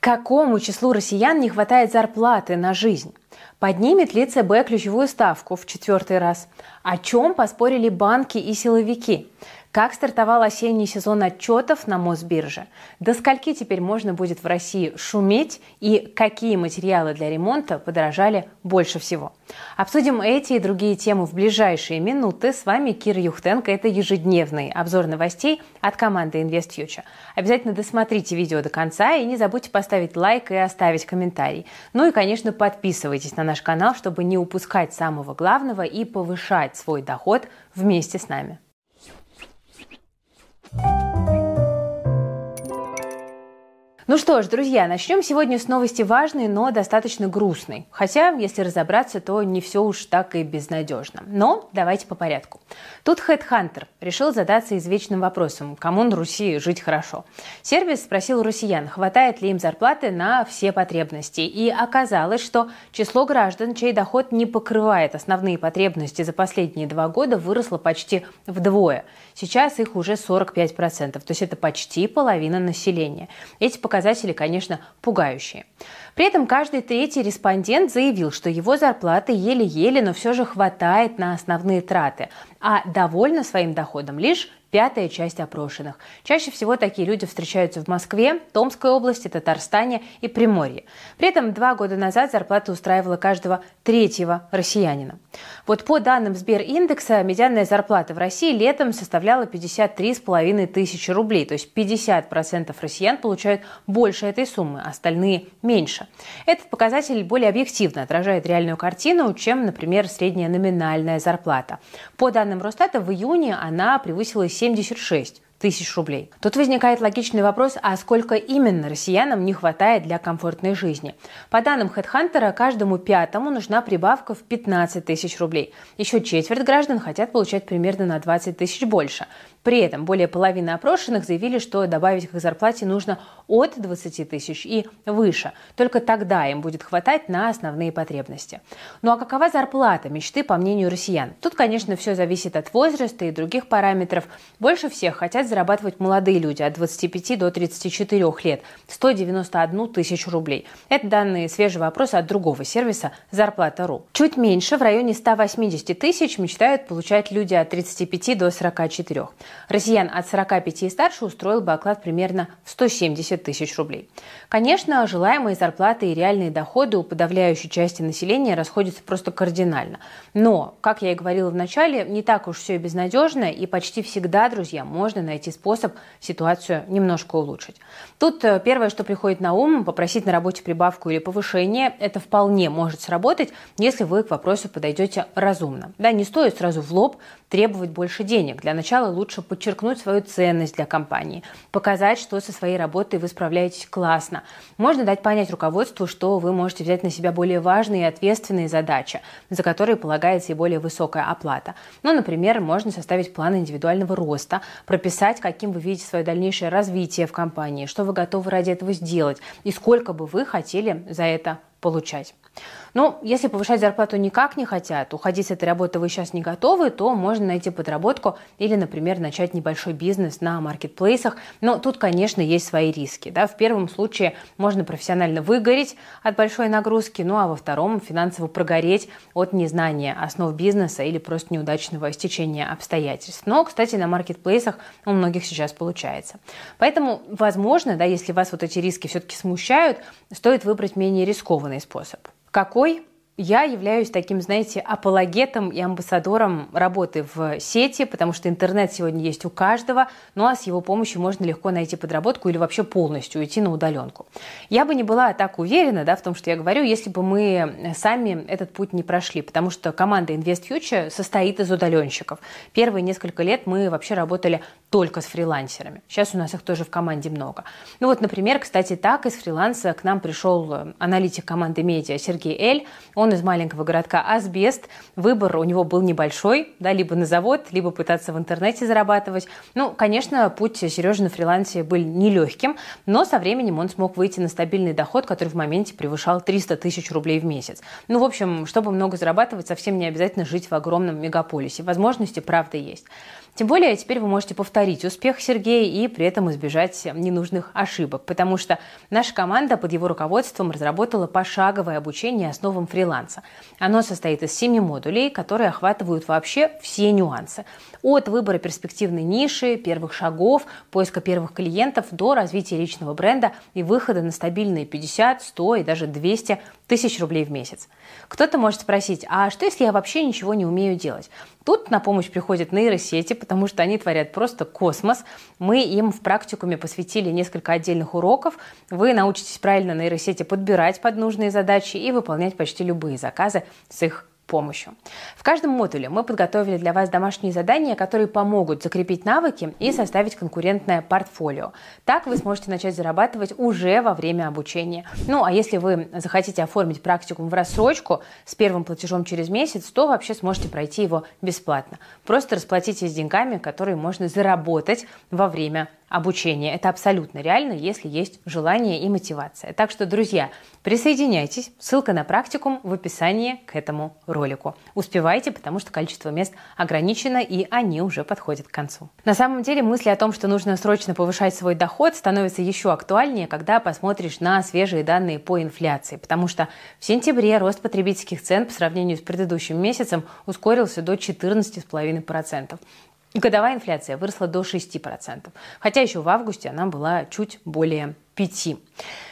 Какому числу россиян не хватает зарплаты на жизнь? Поднимет ли ЦБ ключевую ставку в четвертый раз? О чем поспорили банки и силовики? Как стартовал осенний сезон отчетов на Мосбирже? До скольки теперь можно будет в России шуметь? И какие материалы для ремонта подорожали больше всего? Обсудим эти и другие темы в ближайшие минуты. С вами Кира Юхтенко. Это ежедневный обзор новостей от команды InvestFuture. Обязательно досмотрите видео до конца и не забудьте поставить лайк и оставить комментарий. Ну и, конечно, подписывайтесь на наш канал, чтобы не упускать самого главного и повышать свой доход вместе с нами. Bye. Ну что ж, друзья, начнем сегодня с новости важной, но достаточно грустной. Хотя, если разобраться, то не все уж так и безнадежно. Но давайте по порядку. Тут HeadHunter решил задаться извечным вопросом, кому на Руси жить хорошо. Сервис спросил россиян, хватает ли им зарплаты на все потребности. И оказалось, что число граждан, чей доход не покрывает основные потребности за последние два года, выросло почти вдвое. Сейчас их уже 45%, то есть это почти половина населения. Эти показатели показатели, конечно, пугающие. При этом каждый третий респондент заявил, что его зарплаты еле-еле, но все же хватает на основные траты, а довольна своим доходом лишь пятая часть опрошенных. Чаще всего такие люди встречаются в Москве, Томской области, Татарстане и Приморье. При этом два года назад зарплата устраивала каждого третьего россиянина. Вот по данным Сбериндекса, медианная зарплата в России летом составляла 53,5 тысячи рублей, то есть 50% россиян получают больше этой суммы, остальные меньше. Этот показатель более объективно отражает реальную картину, чем, например, средняя номинальная зарплата. По данным Росстата, в июне она превысила 76 тысяч рублей. Тут возникает логичный вопрос, а сколько именно россиянам не хватает для комфортной жизни? По данным HeadHunter, каждому пятому нужна прибавка в 15 тысяч рублей. Еще четверть граждан хотят получать примерно на 20 тысяч больше. При этом более половины опрошенных заявили, что добавить к зарплате нужно от 20 тысяч и выше. Только тогда им будет хватать на основные потребности. Ну а какова зарплата мечты, по мнению россиян? Тут, конечно, все зависит от возраста и других параметров. Больше всех хотят зарабатывать молодые люди от 25 до 34 лет – 191 тысячу рублей. Это данные свежего опроса от другого сервиса «Зарплата.ру». Чуть меньше, в районе 180 тысяч, мечтают получать люди от 35 до 44. Россиян от 45 и старше устроил бы оклад примерно в 170 тысяч рублей. Конечно, желаемые зарплаты и реальные доходы у подавляющей части населения расходятся просто кардинально. Но, как я и говорила в начале, не так уж все и безнадежно, и почти всегда, друзья, можно найти способ ситуацию немножко улучшить. Тут э, первое, что приходит на ум, попросить на работе прибавку или повышение, это вполне может сработать, если вы к вопросу подойдете разумно. Да, не стоит сразу в лоб требовать больше денег. Для начала лучше подчеркнуть свою ценность для компании, показать, что со своей работой вы справляетесь классно. Можно дать понять руководству, что вы можете взять на себя более важные и ответственные задачи, за которые полагается и более высокая оплата. Ну, например, можно составить план индивидуального роста, прописать, каким вы видите свое дальнейшее развитие в компании, что вы готовы ради этого сделать и сколько бы вы хотели за это получать. Ну, если повышать зарплату никак не хотят, уходить с этой работы вы сейчас не готовы, то можно найти подработку или, например, начать небольшой бизнес на маркетплейсах. Но тут, конечно, есть свои риски. Да? В первом случае можно профессионально выгореть от большой нагрузки, ну а во втором финансово прогореть от незнания основ бизнеса или просто неудачного стечения обстоятельств. Но, кстати, на маркетплейсах у многих сейчас получается. Поэтому, возможно, да, если вас вот эти риски все-таки смущают, стоит выбрать менее рискованный способ. Какой? Я являюсь таким, знаете, апологетом и амбассадором работы в сети, потому что интернет сегодня есть у каждого, ну а с его помощью можно легко найти подработку или вообще полностью уйти на удаленку. Я бы не была так уверена да, в том, что я говорю, если бы мы сами этот путь не прошли, потому что команда InvestFuture состоит из удаленщиков. Первые несколько лет мы вообще работали только с фрилансерами. Сейчас у нас их тоже в команде много. Ну вот, например, кстати, так из фриланса к нам пришел аналитик команды медиа Сергей Эль. Он Он из маленького городка Асбест. Выбор у него был небольшой, да, либо на завод, либо пытаться в интернете зарабатывать. Ну, конечно, путь Сережи на фрилансе был нелегким, но со временем он смог выйти на стабильный доход, который в моменте превышал 300 тысяч рублей в месяц. Ну, в общем, чтобы много зарабатывать, совсем не обязательно жить в огромном мегаполисе. Возможности, правда, есть. Тем более теперь вы можете повторить успех Сергея и при этом избежать ненужных ошибок, потому что наша команда под его руководством разработала пошаговое обучение основам фриланса. Оно состоит из семи модулей, которые охватывают вообще все нюансы. От выбора перспективной ниши, первых шагов, поиска первых клиентов до развития личного бренда и выхода на стабильные 50, 100 и даже 200 тысяч рублей в месяц. Кто-то может спросить, а что если я вообще ничего не умею делать? Тут на помощь приходят нейросети, потому что они творят просто космос. Мы им в практикуме посвятили несколько отдельных уроков. Вы научитесь правильно нейросети подбирать под нужные задачи и выполнять почти любые заказы с их помощью. В каждом модуле мы подготовили для вас домашние задания, которые помогут закрепить навыки и составить конкурентное портфолио. Так вы сможете начать зарабатывать уже во время обучения. Ну, а если вы захотите оформить практикум в рассрочку с первым платежом через месяц, то вообще сможете пройти его бесплатно. Просто расплатитесь деньгами, которые можно заработать во время обучения. Это абсолютно реально, если есть желание и мотивация. Так что, друзья, присоединяйтесь. Ссылка на практикум в описании к этому ролику. Успевайте, потому что количество мест ограничено, и они уже подходят к концу. На самом деле мысли о том, что нужно срочно повышать свой доход, становятся еще актуальнее, когда посмотришь на свежие данные по инфляции, потому что в сентябре рост потребительских цен по сравнению с предыдущим месяцем ускорился до 14,5%. Годовая инфляция выросла до 6%, хотя еще в августе она была чуть более 5%.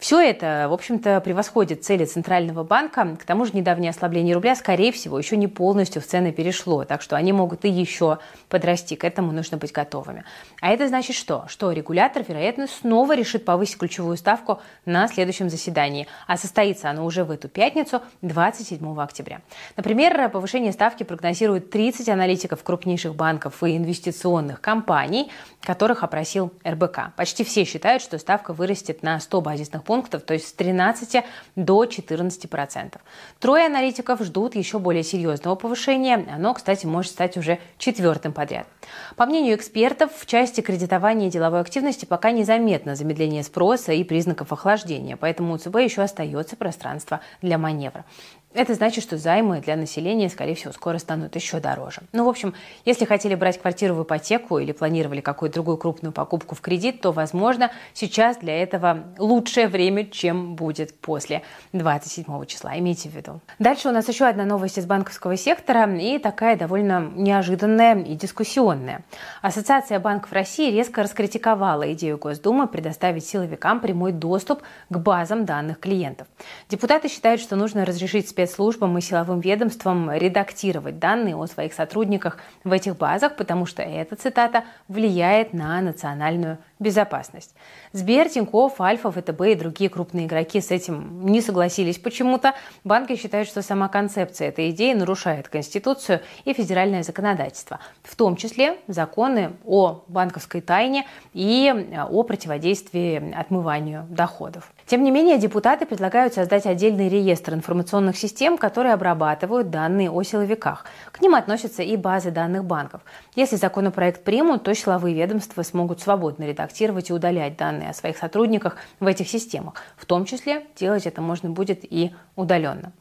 Все это, в общем-то, превосходит цели Центрального банка. К тому же недавнее ослабление рубля, скорее всего, еще не полностью в цены перешло, так что они могут и еще подрасти. К этому нужно быть готовыми. А это значит что? Что регулятор, вероятно, снова решит повысить ключевую ставку на следующем заседании, а состоится оно уже в эту пятницу, 27 октября. Например, повышение ставки прогнозирует 30 аналитиков крупнейших банков и инвестиционных компаний, которых опросил РБК. Почти все считают, что ставка вырастет на 100 базисных пунктов, то есть с 13 до 14 процентов. Трое аналитиков ждут еще более серьезного повышения. Оно, кстати, может стать уже четвертым подряд. По мнению экспертов, в части кредитования деловой активности пока незаметно замедление спроса и признаков охлаждения, поэтому у ЦБ еще остается пространство для маневра. Это значит, что займы для населения, скорее всего, скоро станут еще дороже. Ну, в общем, если хотели брать квартиру в ипотеку или планировали какую-то другую крупную покупку в кредит, то, возможно, сейчас для этого лучшее время, чем будет после 27 числа. Имейте в виду. Дальше у нас еще одна новость из банковского сектора и такая довольно неожиданная и дискуссионная. Ассоциация банков России резко раскритиковала идею Госдумы предоставить силовикам прямой доступ к базам данных клиентов. Депутаты считают, что нужно разрешить спецслужбам и силовым ведомствам редактировать данные о своих сотрудниках в этих базах, потому что эта цитата влияет на национальную безопасность. Сбер, Тинькофф, Альфа, ВТБ и другие крупные игроки с этим не согласились почему-то. Банки считают, что сама концепция этой идеи нарушает Конституцию и федеральное законодательство, в том числе законы о банковской тайне и о противодействии отмыванию доходов. Тем не менее, депутаты предлагают создать отдельный реестр информационных систем, которые обрабатывают данные о силовиках. К ним относятся и базы данных банков. Если законопроект примут, то силовые ведомства смогут свободно редактировать и удалять данные о своих сотрудниках в этих системах. В том числе делать это можно будет и удаленно.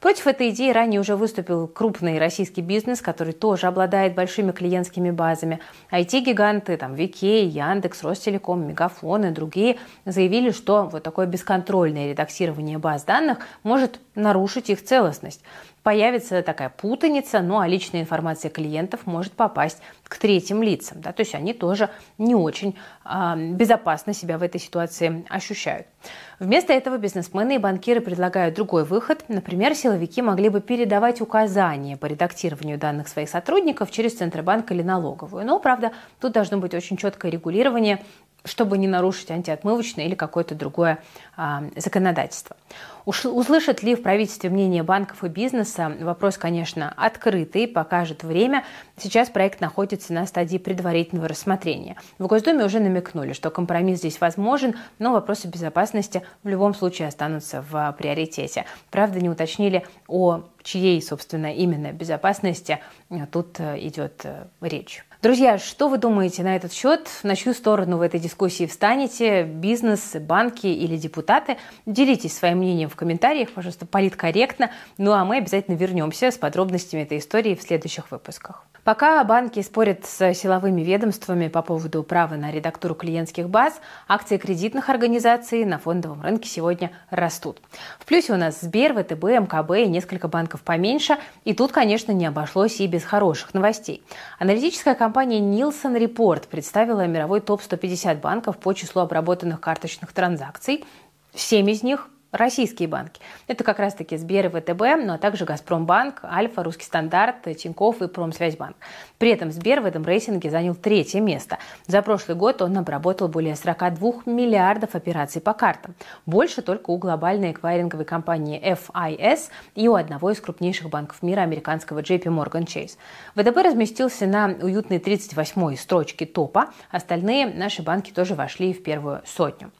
Против этой идеи ранее уже выступил крупный российский бизнес, который тоже обладает большими клиентскими базами. IT-гиганты, там, Викей, Яндекс, Ростелеком, Мегафон и другие заявили, что вот такое бесконтрольное редактирование баз данных может нарушить их целостность появится такая путаница, ну а личная информация клиентов может попасть к третьим лицам. Да, то есть они тоже не очень э, безопасно себя в этой ситуации ощущают. Вместо этого бизнесмены и банкиры предлагают другой выход. Например, силовики могли бы передавать указания по редактированию данных своих сотрудников через Центробанк или налоговую. Но, правда, тут должно быть очень четкое регулирование чтобы не нарушить антиотмывочное или какое-то другое а, законодательство. Услышат ли в правительстве мнение банков и бизнеса? Вопрос, конечно, открытый, покажет время. Сейчас проект находится на стадии предварительного рассмотрения. В Госдуме уже намекнули, что компромисс здесь возможен, но вопросы безопасности в любом случае останутся в приоритете. Правда, не уточнили о чьей, собственно, именно безопасности тут э, идет э, речь. Друзья, что вы думаете на этот счет? На чью сторону в этой дискуссии встанете? Бизнес, банки или депутаты? Делитесь своим мнением в комментариях, пожалуйста, политкорректно. Ну а мы обязательно вернемся с подробностями этой истории в следующих выпусках. Пока банки спорят с силовыми ведомствами по поводу права на редактуру клиентских баз, акции кредитных организаций на фондовом рынке сегодня растут. В плюсе у нас Сбер, ВТБ, МКБ и несколько банков поменьше. И тут, конечно, не обошлось и без хороших новостей. Аналитическая компания Nielsen Report представила мировой топ-150 банков по числу обработанных карточных транзакций. Семь из них российские банки. Это как раз-таки Сбер и ВТБ, но ну, а также Газпромбанк, Альфа, Русский стандарт, Тинькофф и Промсвязьбанк. При этом Сбер в этом рейтинге занял третье место. За прошлый год он обработал более 42 миллиардов операций по картам. Больше только у глобальной эквайринговой компании FIS и у одного из крупнейших банков мира, американского JP Morgan Chase. ВТБ разместился на уютной 38-й строчке топа. Остальные наши банки тоже вошли в первую сотню.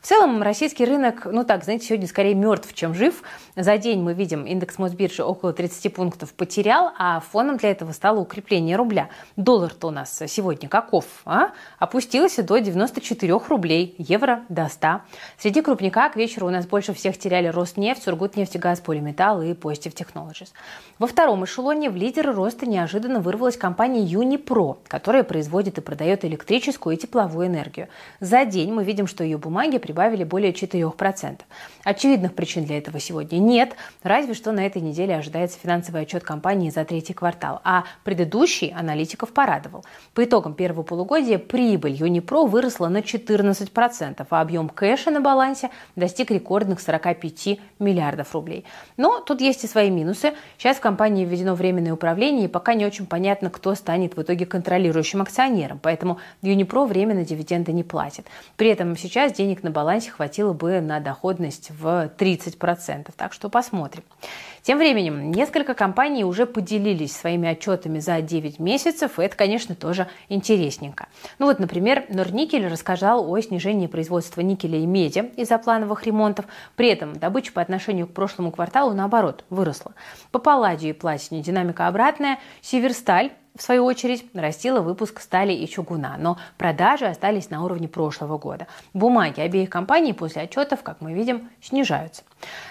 В целом, российский рынок, ну так, знаете, сегодня скорее мертв, чем жив. За день мы видим, индекс Мосбиржи около 30 пунктов потерял, а фоном для этого стало укрепление рубля. Доллар-то у нас сегодня каков? А? Опустился до 94 рублей, евро до 100. Среди крупника к вечеру у нас больше всех теряли Роснефть, Сургутнефтегаз, Полиметалл и Positive Technologies. Во втором эшелоне в лидеры роста неожиданно вырвалась компания Unipro, которая производит и продает электрическую и тепловую энергию. За день мы видим, что ее бумаги прибавили более 4%. Очевидных причин для этого сегодня нет, разве что на этой неделе ожидается финансовый отчет компании за третий квартал, а предыдущий аналитиков порадовал. По итогам первого полугодия прибыль Юнипро выросла на 14%, а объем кэша на балансе достиг рекордных 45 миллиардов рублей. Но тут есть и свои минусы. Сейчас в компании введено временное управление, и пока не очень понятно, кто станет в итоге контролирующим акционером, поэтому Юнипро временно дивиденды не платит. При этом сейчас денег на балансе хватило бы на доходность в 30%. Так что посмотрим. Тем временем, несколько компаний уже поделились своими отчетами за 9 месяцев, и это, конечно, тоже интересненько. Ну вот, например, Норникель рассказал о снижении производства никеля и меди из-за плановых ремонтов. При этом добыча по отношению к прошлому кварталу, наоборот, выросла. По палладию и платине динамика обратная. Северсталь в свою очередь, нарастила выпуск стали и чугуна, но продажи остались на уровне прошлого года. Бумаги обеих компаний после отчетов, как мы видим, снижаются.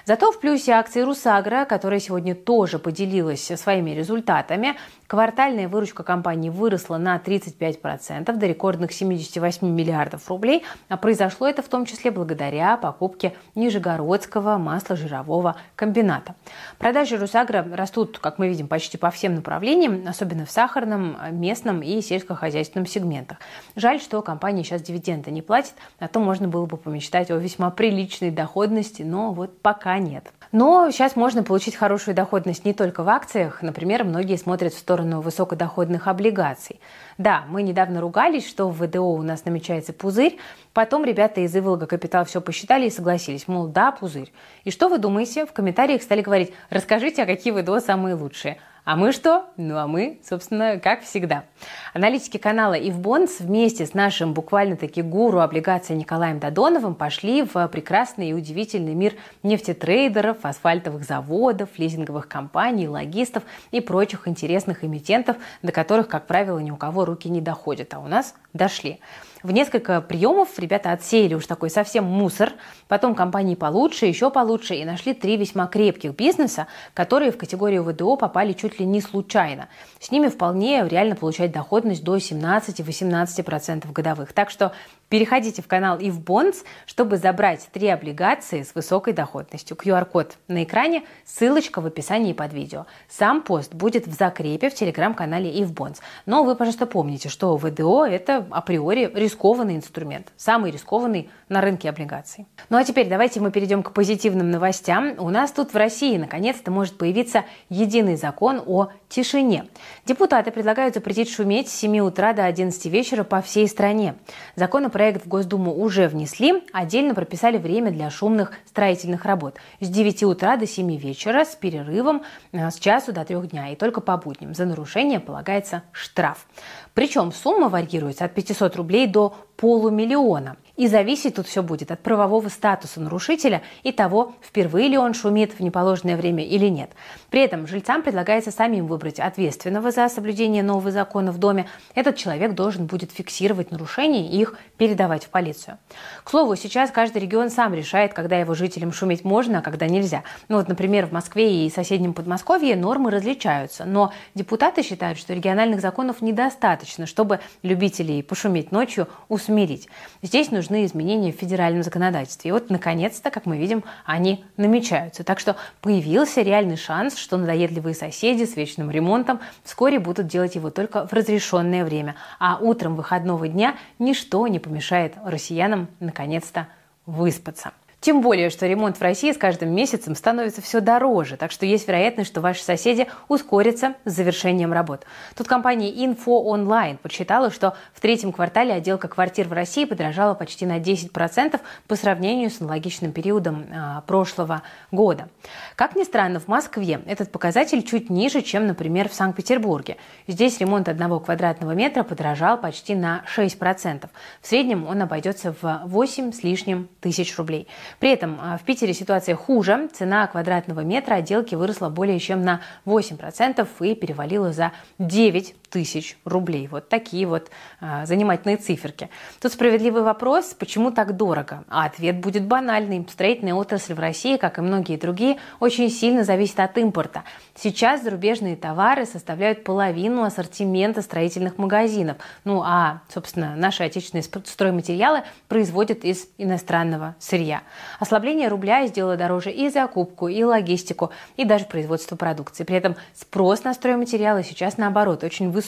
Зато в плюсе акции Русагра, которая сегодня тоже поделилась своими результатами. Квартальная выручка компании выросла на 35% до рекордных 78 миллиардов рублей. А произошло это в том числе благодаря покупке Нижегородского масложирового комбината. Продажи Русагра растут, как мы видим, почти по всем направлениям, особенно в сахарном, местном и сельскохозяйственном сегментах. Жаль, что компания сейчас дивиденды не платит, а то можно было бы помечтать о весьма приличной доходности, но вот пока нет. Но сейчас можно получить хорошую доходность не только в акциях. Например, многие смотрят в сторону высокодоходных облигаций. Да, мы недавно ругались, что в ВДО у нас намечается пузырь. Потом ребята из Иволга Капитал все посчитали и согласились. Мол, да, пузырь. И что вы думаете? В комментариях стали говорить, расскажите, а какие ВДО самые лучшие. А мы что? Ну а мы, собственно, как всегда. Аналитики канала Ивбонс вместе с нашим буквально-таки гуру облигаций Николаем Додоновым пошли в прекрасный и удивительный мир нефтетрейдеров, асфальтовых заводов, лизинговых компаний, логистов и прочих интересных эмитентов, до которых, как правило, ни у кого руки не доходят, а у нас дошли. В несколько приемов ребята отсеяли уж такой совсем мусор, потом компании получше, еще получше, и нашли три весьма крепких бизнеса, которые в категорию ВДО попали чуть ли не случайно. С ними вполне реально получать доходность до 17-18% годовых. Так что Переходите в канал IfBonds, чтобы забрать три облигации с высокой доходностью. QR-код на экране, ссылочка в описании под видео. Сам пост будет в закрепе в телеграм-канале IfBonds. Но вы, пожалуйста, помните, что ВДО – это априори рискованный инструмент, самый рискованный на рынке облигаций. Ну а теперь давайте мы перейдем к позитивным новостям. У нас тут в России наконец-то может появиться единый закон о тишине. Депутаты предлагают запретить шуметь с 7 утра до 11 вечера по всей стране. Законопроект Проект в Госдуму уже внесли, отдельно прописали время для шумных строительных работ с 9 утра до 7 вечера с перерывом э, с часу до 3 дня и только по будням. За нарушение полагается штраф. Причем сумма варьируется от 500 рублей до полумиллиона. И зависеть тут все будет от правового статуса нарушителя и того, впервые ли он шумит в неположенное время или нет. При этом жильцам предлагается самим выбрать ответственного за соблюдение нового закона в доме. Этот человек должен будет фиксировать нарушения и их передавать в полицию. К слову, сейчас каждый регион сам решает, когда его жителям шуметь можно, а когда нельзя. Ну вот, например, в Москве и соседнем Подмосковье нормы различаются, но депутаты считают, что региональных законов недостаточно, чтобы любителей пошуметь ночью усмирить. Здесь нужны изменения в федеральном законодательстве. И вот, наконец-то, как мы видим, они намечаются. Так что появился реальный шанс, что надоедливые соседи с вечным ремонтом вскоре будут делать его только в разрешенное время. А утром выходного дня ничто не помешает россиянам наконец-то выспаться. Тем более, что ремонт в России с каждым месяцем становится все дороже, так что есть вероятность, что ваши соседи ускорятся с завершением работ. Тут компания Info Online подсчитала, что в третьем квартале отделка квартир в России подорожала почти на 10% по сравнению с аналогичным периодом а, прошлого года. Как ни странно, в Москве этот показатель чуть ниже, чем, например, в Санкт-Петербурге. Здесь ремонт одного квадратного метра подорожал почти на 6%. В среднем он обойдется в 8 с лишним тысяч рублей. При этом а, в Питере ситуация хуже. Цена квадратного метра отделки выросла более чем на 8% и перевалила за 9 тысяч рублей. Вот такие вот а, занимательные циферки. Тут справедливый вопрос, почему так дорого? А ответ будет банальный. Строительная отрасль в России, как и многие другие, очень сильно зависит от импорта. Сейчас зарубежные товары составляют половину ассортимента строительных магазинов. Ну а, собственно, наши отечественные стройматериалы производят из иностранного сырья. Ослабление рубля сделало дороже и закупку, и логистику, и даже производство продукции. При этом спрос на стройматериалы сейчас, наоборот, очень высокий.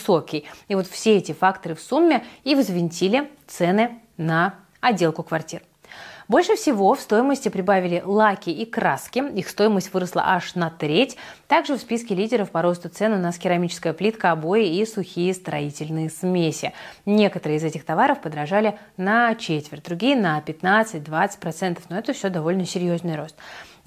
И вот все эти факторы в сумме и взвинтили цены на отделку квартир. Больше всего в стоимости прибавили лаки и краски. Их стоимость выросла аж на треть. Также в списке лидеров по росту цен у нас керамическая плитка, обои и сухие строительные смеси. Некоторые из этих товаров подражали на четверть, другие на 15-20%, но это все довольно серьезный рост.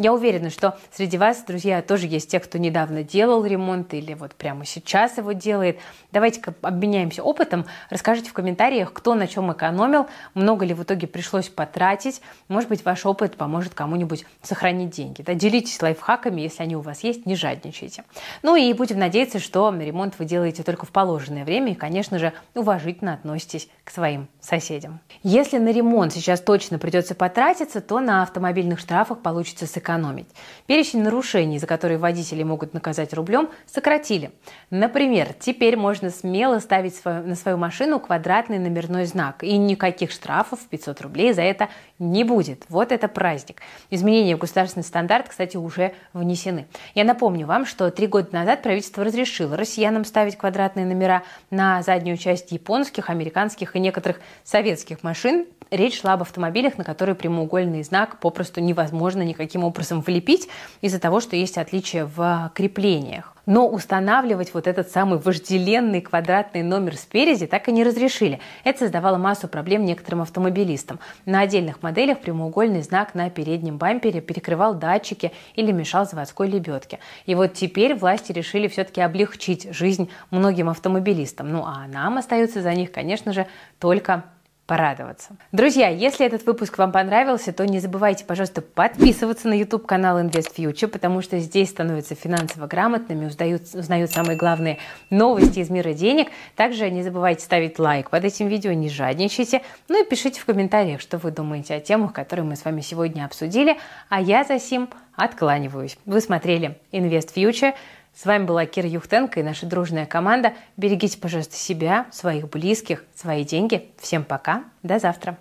Я уверена, что среди вас, друзья, тоже есть те, кто недавно делал ремонт или вот прямо сейчас его делает. Давайте-ка обменяемся опытом. Расскажите в комментариях, кто на чем экономил, много ли в итоге пришлось потратить. Может быть, ваш опыт поможет кому-нибудь сохранить деньги. Да, делитесь лайфхаками, если они у вас есть, не жадничайте. Ну и будем надеяться, что ремонт вы делаете только в положенное время и, конечно же, уважительно относитесь к своим соседям. Если на ремонт сейчас точно придется потратиться, то на автомобильных штрафах получится сэкономить сэкономить. Перечень нарушений, за которые водители могут наказать рублем, сократили. Например, теперь можно смело ставить свою, на свою машину квадратный номерной знак, и никаких штрафов 500 рублей за это не будет. Вот это праздник. Изменения в государственный стандарт, кстати, уже внесены. Я напомню вам, что три года назад правительство разрешило россиянам ставить квадратные номера на заднюю часть японских, американских и некоторых советских машин. Речь шла об автомобилях, на которые прямоугольный знак попросту невозможно никаким образом влепить из-за того, что есть отличия в креплениях. Но устанавливать вот этот самый вожделенный квадратный номер спереди так и не разрешили. Это создавало массу проблем некоторым автомобилистам. На отдельных моделях прямоугольный знак на переднем бампере перекрывал датчики или мешал заводской лебедке. И вот теперь власти решили все-таки облегчить жизнь многим автомобилистам. Ну а нам остается за них, конечно же, только порадоваться. Друзья, если этот выпуск вам понравился, то не забывайте, пожалуйста, подписываться на YouTube канал Invest Future, потому что здесь становятся финансово грамотными, узнают, узнают самые главные новости из мира денег. Также не забывайте ставить лайк под этим видео, не жадничайте. Ну и пишите в комментариях, что вы думаете о темах, которые мы с вами сегодня обсудили. А я за сим откланиваюсь. Вы смотрели Invest Future. С вами была Кира Юхтенко и наша дружная команда. Берегите, пожалуйста, себя, своих близких, свои деньги. Всем пока, до завтра.